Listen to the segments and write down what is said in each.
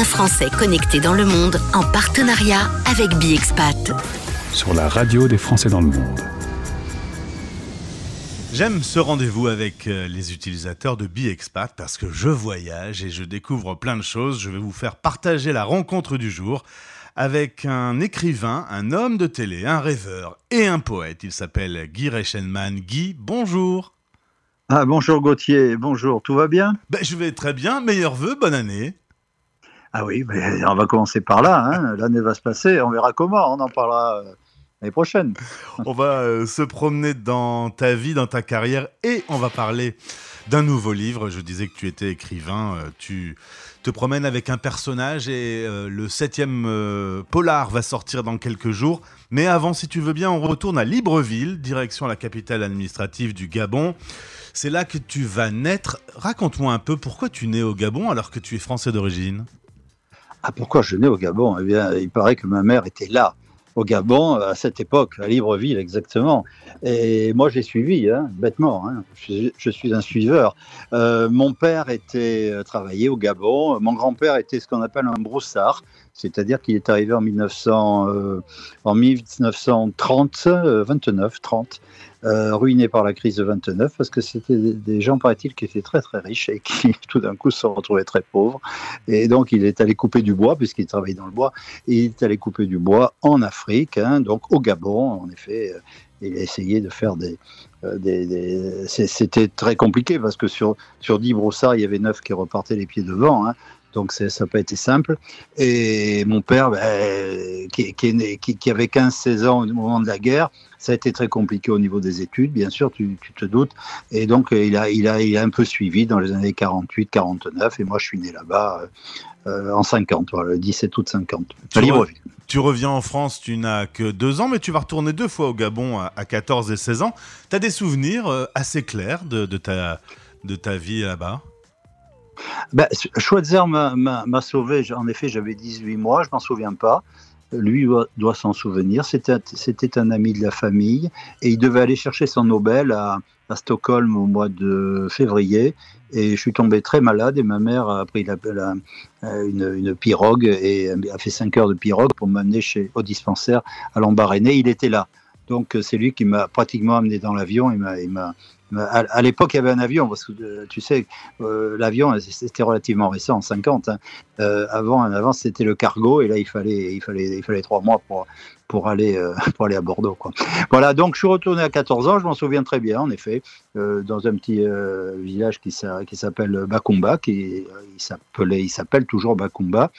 un Français connecté dans le monde en partenariat avec BiExpat. Sur la radio des Français dans le monde. J'aime ce rendez-vous avec euh, les utilisateurs de BiExpat parce que je voyage et je découvre plein de choses. Je vais vous faire partager la rencontre du jour avec un écrivain, un homme de télé, un rêveur et un poète. Il s'appelle Guy Reichenmann. Guy, bonjour. Ah, bonjour Gauthier, bonjour, tout va bien? Ben, Je vais très bien, meilleurs vœux, bonne année. Ah oui, mais on va commencer par là, hein. l'année va se passer, on verra comment, on en parlera euh, l'année prochaine. on va euh, se promener dans ta vie, dans ta carrière, et on va parler d'un nouveau livre. Je disais que tu étais écrivain, euh, tu te promènes avec un personnage et le septième polar va sortir dans quelques jours. Mais avant, si tu veux bien, on retourne à Libreville, direction la capitale administrative du Gabon. C'est là que tu vas naître. Raconte-moi un peu pourquoi tu nais au Gabon alors que tu es français d'origine. Ah, pourquoi je nais au Gabon? Eh bien, il paraît que ma mère était là, au Gabon, à cette époque, à Libreville exactement. Et moi, j'ai suivi, hein, bêtement. Hein. Je, suis un suiveur. Euh, mon père était euh, travaillé au Gabon. Mon grand-père était ce qu'on appelle un broussard, c'est-à-dire qu'il est arrivé en 1900, euh, en 1930, 29, 30. Euh, ruiné par la crise de 29 parce que c'était des gens, paraît-il, qui étaient très très riches et qui tout d'un coup se sont retrouvés très pauvres. Et donc il est allé couper du bois, puisqu'il travaillait dans le bois, il est allé couper du bois en Afrique, hein, donc au Gabon, en effet. Euh, il a essayé de faire des. Euh, des, C'était très compliqué parce que sur, sur 10 brossards, il y avait 9 qui repartaient les pieds devant. Hein. Donc ça n'a pas été simple. Et mon père, ben, qui, qui, qui, qui, avait 15-16 ans au moment de la guerre, ça a été très compliqué au niveau des études, bien sûr, tu, te doutes. Et donc il a, il, a, il a un peu suivi dans les années 48-49. Et moi, je suis né là-bas euh, en 50, voilà, le 17 août 50. Tu, reviens en France, tu n'as que deux ans, mais tu vas retourner deux fois au Gabon à, 14 et 16 ans. Tu as des souvenirs euh, assez clairs de, de, ta, de ta vie là-bas? Ben, Schweitzer m'a sauvé. En effet, j'avais 18 mois, je m'en souviens pas. Lui doit, s'en souvenir. C'était un ami de la famille et il devait aller chercher son Nobel à, Stockholm au mois de février. Et je suis tombé très malade et ma mère a pris la, une, une, pirogue et a fait 5 heures de pirogue pour m'amener au dispensaire à Lambaréné. Il était là. Donc c'est lui qui m'a pratiquement amené dans l'avion. Il m'a à, l'époque, il y avait un avion, parce que euh, tu sais, euh, l'avion, c'était relativement récent, en 50. Hein. Euh, avant, avant c'était le cargo, et là, il fallait, il fallait, il fallait trois mois pour, pour aller, euh, pour aller à Bordeaux. Quoi. Voilà, donc je suis retourné à 14 ans, je m'en souviens très bien, en effet, euh, dans un petit euh, village qui, s'appelle Bakumba, qui il s'appelle toujours Bakumba.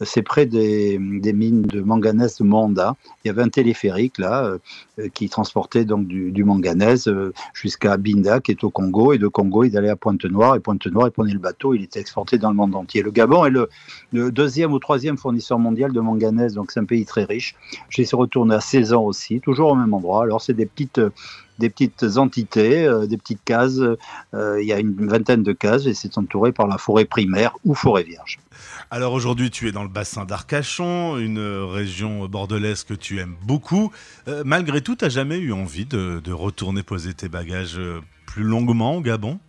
C'est près des, mines de manganèse de Manda. Il y avait un téléphérique là qui transportait donc du, manganèse jusqu'à Binda, qui est au Congo, et de Congo il allait à Pointe-Noire, et Pointe-Noire il prenait le bateau, il était exporté dans le monde entier. Le Gabon est le, le deuxième ou troisième fournisseur mondial de manganèse, donc c'est un pays très riche. J'ai retourné à 16 ans aussi, toujours au même endroit. Alors c'est des petites, des petites entités, euh, des petites cases. Euh, il y a une vingtaine de cases et c'est entouré par la forêt primaire ou forêt vierge. Alors aujourd'hui, tu es dans le bassin d'Arcachon, une région bordelaise que tu aimes beaucoup. Euh, malgré tout, tu n'as jamais eu envie de, retourner poser tes bagages plus longuement au Gabon?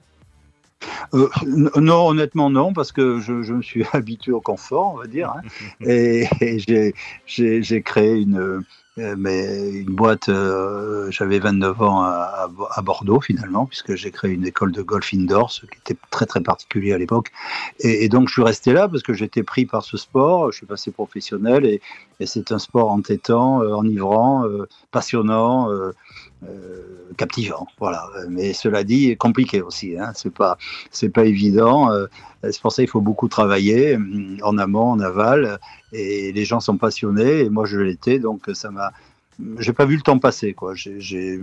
Non, honnêtement non, parce que je, me suis habitué au confort, on va dire, hein. et j'ai créé une, euh, mais une boîte, euh, j'avais 29 ans à, Bordeaux finalement, puisque j'ai créé une école de golf indoor, ce qui était très très particulier à l'époque. Et, donc je suis resté là parce que j'étais pris par ce sport, je suis passé professionnel et, c'est un sport entêtant, euh, enivrant, passionnant. captivant, voilà. Mais cela dit, compliqué aussi. Hein. C'est pas, c'est pas évident. c'est pour ça qu'il faut beaucoup travailler en amont, en aval, et les gens sont passionnés. Et moi, je l'étais, donc ça m'a j'ai pas vu le temps passer quoi. J'ai,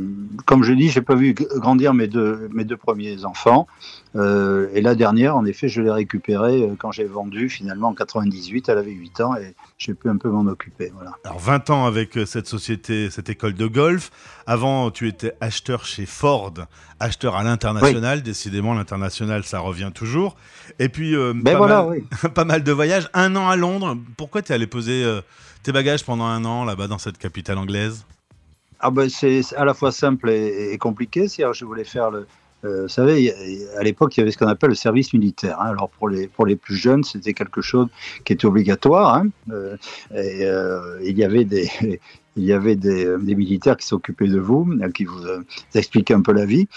comme je dis, j'ai pas vu grandir mes deux mes deux premiers enfants. Euh, et la dernière, en effet, je l'ai récupérée euh, quand j'ai vendu finalement en 98. Elle avait 8 ans et j'ai pu un peu m'en occuper. Voilà. Alors 20 ans avec euh, cette société, cette école de golf. Avant, tu étais acheteur chez Ford, acheteur à l'international. Décidément, l'international, ça revient toujours. Et puis ben pas, voilà, mal, pas, mal, de voyages. Un an à Londres. Pourquoi tu es allé poser tes bagages pendant un an là-bas dans cette capitale anglaise? Ah ben, C'est à la fois simple et, compliqué. je voulais faire le, vous savez, à l'époque, il y avait ce qu'on appelle le service militaire. Hein. Alors pour les, pour les plus jeunes, c'était quelque chose qui était obligatoire. Hein. et, il y avait des, il y avait des, militaires qui s'occupaient de vous, qui vous, expliquaient un peu la vie.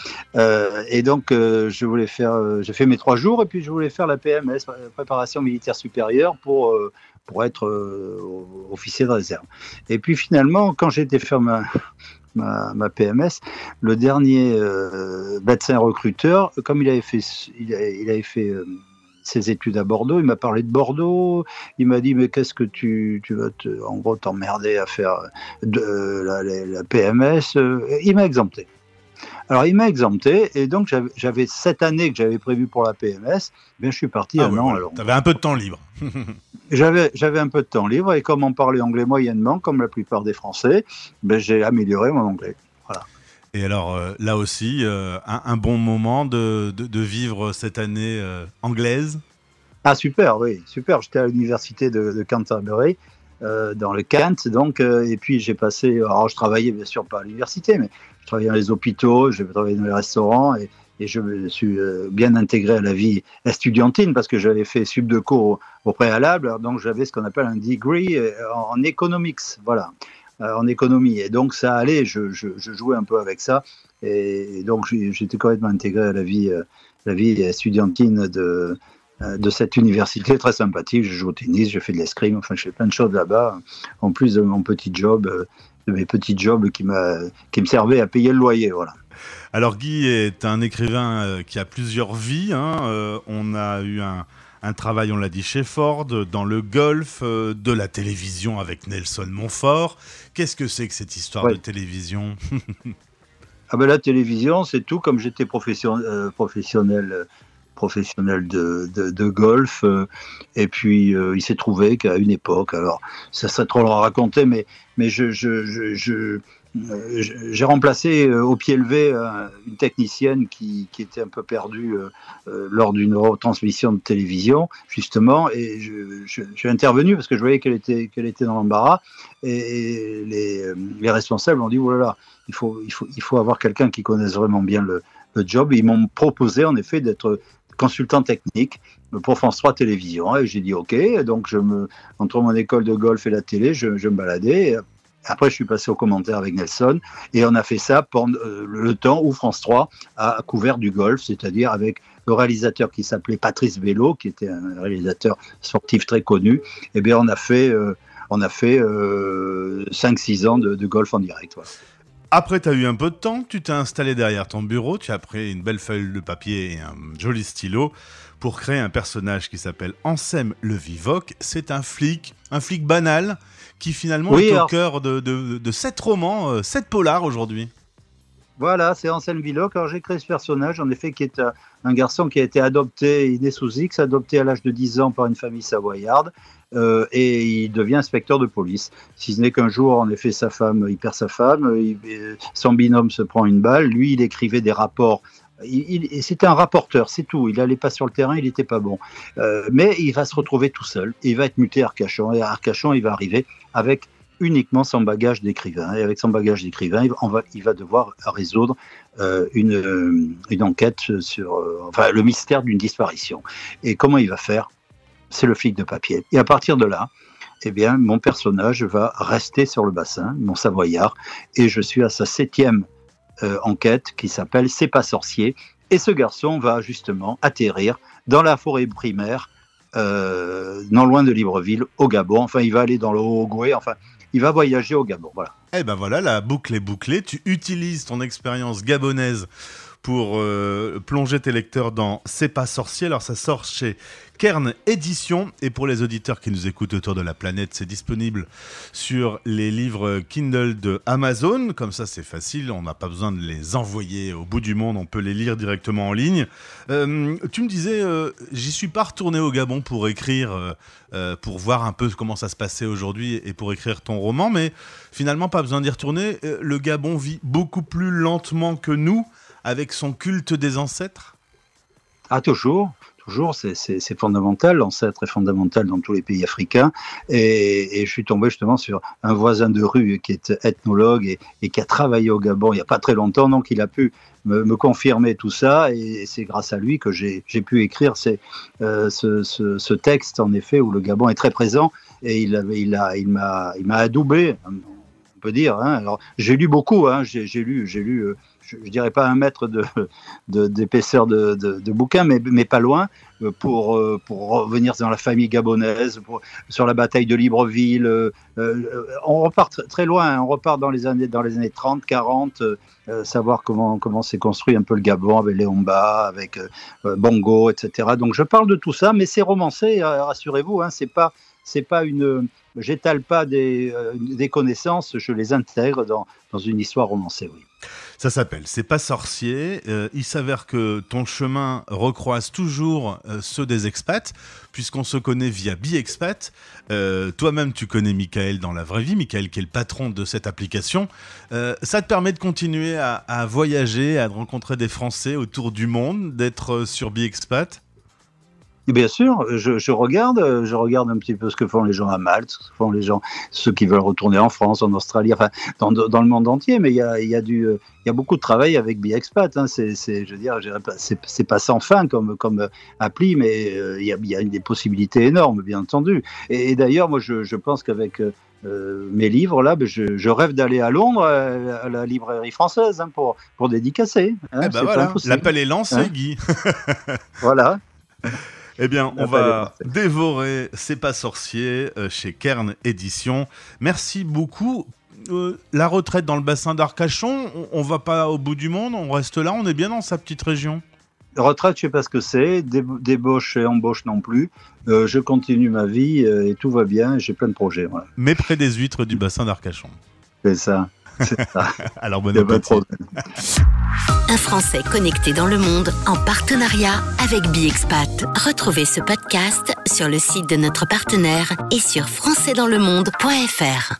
et donc, je voulais faire, j'ai fait mes trois jours, et puis je voulais faire la PMS, préparation militaire supérieure, pour pour être officier de réserve. Et puis finalement, quand été faire ma, ma, PMS, le dernier euh, médecin recruteur, comme il avait fait, il, avait fait euh, ses études à Bordeaux, il m'a parlé de Bordeaux, il m'a dit mais qu'est-ce que tu, vas te, en gros t'emmerder à faire de, la, la, PMS, il m'a exempté. Alors, il m'a exempté, et donc j'avais cette année que j'avais prévue pour la PMS, bien je suis parti ah un an. Tu avais un peu de temps libre. j'avais, un peu de temps libre, et comme on parlait anglais moyennement, comme la plupart des Français, ben, j'ai amélioré mon anglais. Voilà. Et alors, euh, là aussi, euh, un, bon moment de, de, vivre cette année euh, anglaise? Ah, super, oui, super. J'étais à l'université de, de Canterbury. Dans le Kent, donc, et puis j'ai passé, alors je travaillais bien sûr pas à l'université, mais je travaillais dans les hôpitaux, j'ai travaillé dans les restaurants et, je me suis euh, bien intégré à la vie estudiantine parce que j'avais fait sub de cours au, préalable, donc j'avais ce qu'on appelle un degree euh, en, economics, voilà, euh, en économie. Et donc ça allait, je, jouais un peu avec ça. Et, donc j'étais complètement intégré à la vie, la vie estudiantine de, de cette université très sympathique. Je joue au tennis, je fais de l'escrime, enfin je fais plein de choses là-bas, en plus de mon petit job de mes petits jobs qui, qui me servaient à payer le loyer. Voilà. Alors Guy est un écrivain euh, qui a plusieurs vies. Hein. Euh, on a eu un, travail, on l'a dit, chez Ford, dans le golf, euh, de la télévision avec Nelson Montfort. Qu'est-ce que c'est que cette histoire de télévision Ah ben la télévision, c'est tout comme j'étais professionnel professionnel de, de, golf. Euh, et puis, euh, il s'est trouvé qu'à une époque, alors ça serait trop le raconter, mais, mais euh, j'ai remplacé au pied levé une technicienne qui, qui, était un peu perdue lors d'une retransmission de télévision, justement, et suis intervenu parce que je voyais qu'elle était, qu'elle était dans l'embarras, et, les, les, responsables ont dit, oh il faut, il faut, il faut avoir quelqu'un qui connaisse vraiment bien le, le job. ils m'ont proposé en effet d'être consultant technique pour France 3 Télévision. Et j'ai dit OK. Donc, je me, entre mon école de golf et la télé, je, me baladais. Après, je suis passé au commentaire avec Nelson et on a fait ça pendant euh, le temps où France 3 a couvert du golf, c'est-à-dire avec le réalisateur qui s'appelait Patrice Bello, qui était un réalisateur sportif très connu. Eh bien, on a fait, euh, fait 5-6 euh, ans de, golf en direct. Après, tu as eu un peu de temps, tu t'es installé derrière ton bureau, tu as pris une belle feuille de papier et un joli stylo pour créer un personnage qui s'appelle Ansem le Vivoc. C'est un flic, un flic banal qui finalement est au cœur de, de, sept romans, euh, sept polars aujourd'hui. Voilà, c'est Anselme Vivoc. Alors j'ai créé ce personnage, en effet, qui est un, garçon qui a été adopté, il est sous X, adopté à l'âge de 10 ans par une famille savoyarde. Euh, et il devient inspecteur de police. Si ce n'est qu'un jour, en effet, sa femme, il perd sa femme, son binôme se prend une balle, lui, il écrivait des rapports c'était un rapporteur, c'est tout. Il n'allait pas sur le terrain, il n'était pas bon. Euh, mais il va se retrouver tout seul. il va être muté à Arcachon. Et à Arcachon, il va arriver avec uniquement son bagage d'écrivain. Et avec son bagage d'écrivain, il, va, devoir résoudre euh, une, une, enquête sur enfin, le mystère d'une disparition. Et comment il va faire? C'est le flic de papier. Et à partir de là, eh bien, mon personnage va rester sur le bassin, mon savoyard, et je suis à sa septième euh, enquête qui s'appelle C'est pas sorcier. Et ce garçon va justement atterrir dans la forêt primaire, euh, non loin de Libreville, au Gabon. Enfin, il va aller dans le Haut-Goué, enfin, il va voyager au Gabon. Voilà. Eh ben voilà, la boucle est bouclée. Tu utilises ton expérience gabonaise pour euh, plonger tes lecteurs dans C'est pas sorcier. Alors ça sort chez Kern Édition et pour les auditeurs qui nous écoutent autour de la planète, c'est disponible sur les livres Kindle de Amazon. Comme ça, c'est facile, on n'a pas besoin de les envoyer au bout du monde, on peut les lire directement en ligne. Euh, tu me disais, euh, j'y suis pas retourné au Gabon pour écrire, pour voir un peu comment ça se passait aujourd'hui et pour écrire ton roman, mais finalement, pas besoin d'y retourner. le Gabon vit beaucoup plus lentement que nous avec son culte des ancêtres? Ah, toujours. toujours, c'est fondamental, l'ancêtre est fondamental dans tous les pays africains. Et, je suis tombé justement sur un voisin de rue qui est ethnologue et, qui a travaillé au Gabon il n'y a pas très longtemps, donc il a pu me, confirmer tout ça, et c'est grâce à lui que j'ai pu écrire euh, ce, texte, en effet, où le Gabon est très présent, et il m'a adoubé, dire. Hein. Alors, j'ai lu beaucoup, hein. j'ai lu, j'ai lu euh, je, ne dirais pas un mètre d'épaisseur de, de, de, bouquin, mais, mais, pas loin, euh, pour, euh, pour revenir dans la famille gabonaise, sur la bataille de Libreville. On repart très loin, hein. on repart dans les années, dans les années 30, 40, savoir comment, comment s'est construit un peu le Gabon avec Léomba, avec Bongo, etc. Donc je parle de tout ça, mais c'est romancé, rassurez-vous, c'est pas c'est pas une j'étale pas des, des, connaissances, je les intègre dans, dans une histoire romancée, oui. Ça s'appelle C'est pas sorcier. Euh, il s'avère que ton chemin recroise toujours euh, ceux des expats, puisqu'on se connaît via BiExpat. Euh, toi-même, tu connais Michael dans la vraie vie, Michael qui est le patron de cette application. ça te permet de continuer à, à, voyager, à rencontrer des Français autour du monde, d'être sur BiExpat Bien sûr, je, regarde, je regarde un petit peu ce que font les gens à Malte, ce que font les gens, ceux qui veulent retourner en France, en Australie, enfin dans, dans le monde entier. Mais il y a, y a du, il y a beaucoup de travail avec BiExpat. Hein. C'est, je veux dire, c'est, pas sans fin comme, comme appli, mais euh, il, y a, il y a des possibilités énormes, bien entendu. Et, d'ailleurs, moi, je, je pense qu'avec euh, mes livres là, ben, je, je, rêve d'aller à Londres à, la librairie française hein, pour pour dédicacer. Hein. Eh ben voilà, l'appel est lancé, hein. Guy. voilà. Eh bien, on va dévorer C'est pas sorcier euh, chez Kern Édition. Merci beaucoup. Euh, la retraite dans le bassin d'Arcachon, on, va pas au bout du monde, on reste là, on est bien dans sa petite région. Retraite, je sais pas ce que c'est, débauche et embauche non plus. Euh, je continue ma vie et tout va bien, j'ai plein de projets. Mais près des huîtres du bassin d'Arcachon. C'est ça. Alors bon appétit. Un Français connecté dans le monde en partenariat avec BiExpat. Retrouvez ce podcast sur le site de notre partenaire et sur françaisdanslemonde.fr.